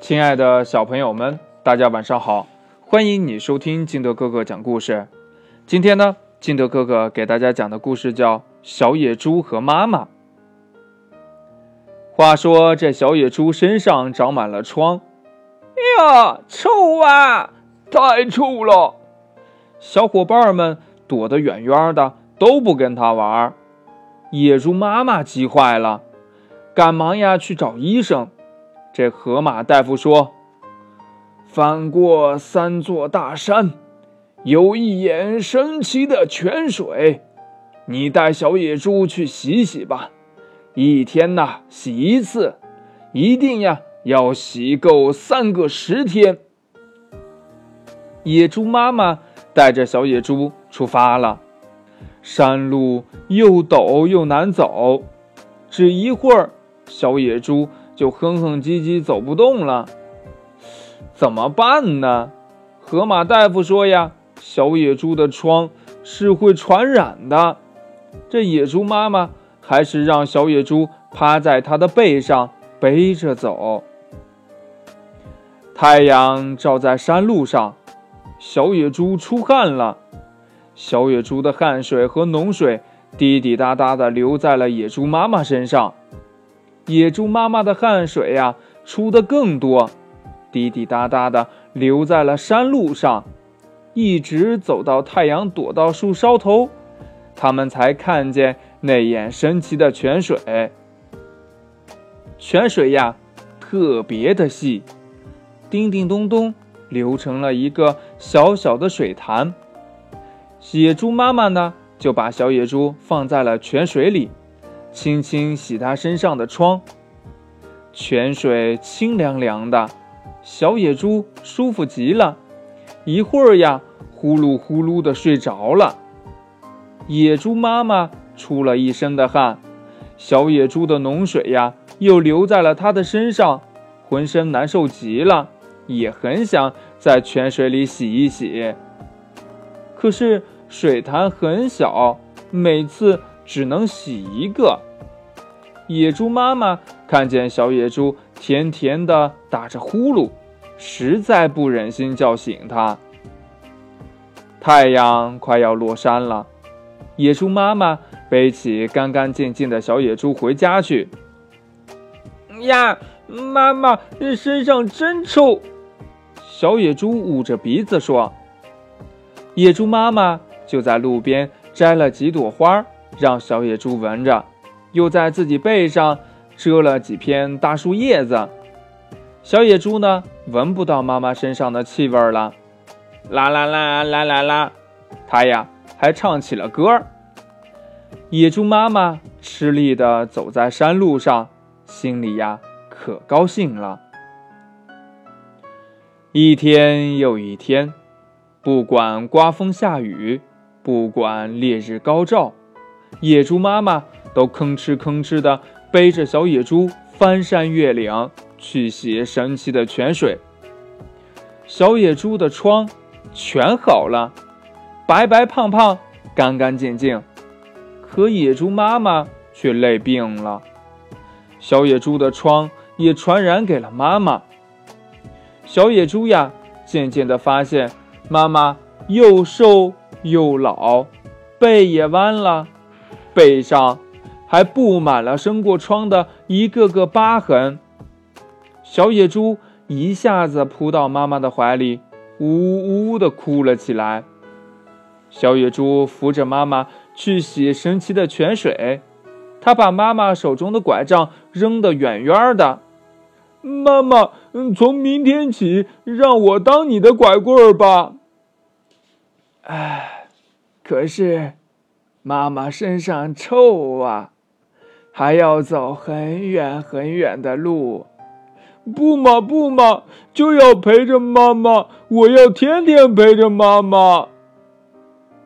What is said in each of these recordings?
亲爱的小朋友们，大家晚上好！欢迎你收听金德哥哥讲故事。今天呢，金德哥哥给大家讲的故事叫《小野猪和妈妈》。话说，这小野猪身上长满了疮，哎呀，臭啊！太臭了！小伙伴们躲得远远的，都不跟他玩。野猪妈妈急坏了，赶忙呀去找医生。这河马大夫说：“翻过三座大山，有一眼神奇的泉水，你带小野猪去洗洗吧。一天呐洗一次，一定呀要洗够三个十天。”野猪妈妈带着小野猪出发了。山路又陡又难走，只一会儿，小野猪。就哼哼唧唧走不动了，怎么办呢？河马大夫说呀，小野猪的疮是会传染的。这野猪妈妈还是让小野猪趴在它的背上背着走。太阳照在山路上，小野猪出汗了。小野猪的汗水和脓水滴滴答答的流在了野猪妈妈身上。野猪妈妈的汗水呀，出的更多，滴滴答答的流在了山路上，一直走到太阳躲到树梢头，他们才看见那眼神奇的泉水。泉水呀，特别的细，叮叮咚咚流成了一个小小的水潭。野猪妈妈呢，就把小野猪放在了泉水里。轻轻洗它身上的疮，泉水清凉凉的，小野猪舒服极了。一会儿呀，呼噜呼噜的睡着了。野猪妈妈出了一身的汗，小野猪的脓水呀，又流在了它的身上，浑身难受极了，也很想在泉水里洗一洗。可是水潭很小，每次。只能洗一个。野猪妈妈看见小野猪甜甜的打着呼噜，实在不忍心叫醒它。太阳快要落山了，野猪妈妈背起干干净净的小野猪回家去。呀，妈妈身上真臭！小野猪捂着鼻子说。野猪妈妈就在路边摘了几朵花。让小野猪闻着，又在自己背上遮了几片大树叶子。小野猪呢，闻不到妈妈身上的气味了。啦啦啦啦啦啦，它呀还唱起了歌。野猪妈妈吃力地走在山路上，心里呀可高兴了。一天又一天，不管刮风下雨，不管烈日高照。野猪妈妈都吭哧吭哧地背着小野猪翻山越岭去洗神奇的泉水。小野猪的疮全好了，白白胖胖，干干净净。可野猪妈妈却累病了，小野猪的疮也传染给了妈妈。小野猪呀，渐渐地发现妈妈又瘦又老，背也弯了。背上还布满了生过疮的一个个疤痕。小野猪一下子扑到妈妈的怀里，呜呜地哭了起来。小野猪扶着妈妈去洗神奇的泉水，他把妈妈手中的拐杖扔得远远的。妈妈，从明天起，让我当你的拐棍儿吧。唉，可是。妈妈身上臭啊，还要走很远很远的路。不嘛不嘛，就要陪着妈妈，我要天天陪着妈妈。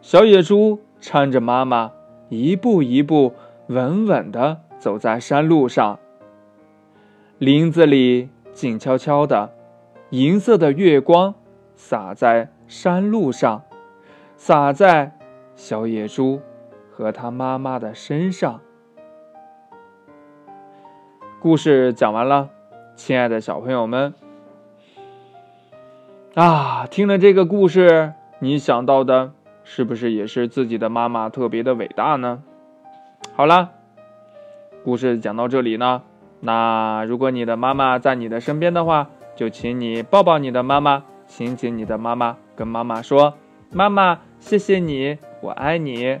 小野猪搀着妈妈，一步一步稳稳地走在山路上。林子里静悄悄的，银色的月光洒在山路上，洒在小野猪。和他妈妈的身上。故事讲完了，亲爱的小朋友们，啊，听了这个故事，你想到的是不是也是自己的妈妈特别的伟大呢？好了，故事讲到这里呢，那如果你的妈妈在你的身边的话，就请你抱抱你的妈妈，亲亲你的妈妈，跟妈妈说：“妈妈，谢谢你，我爱你。”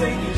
让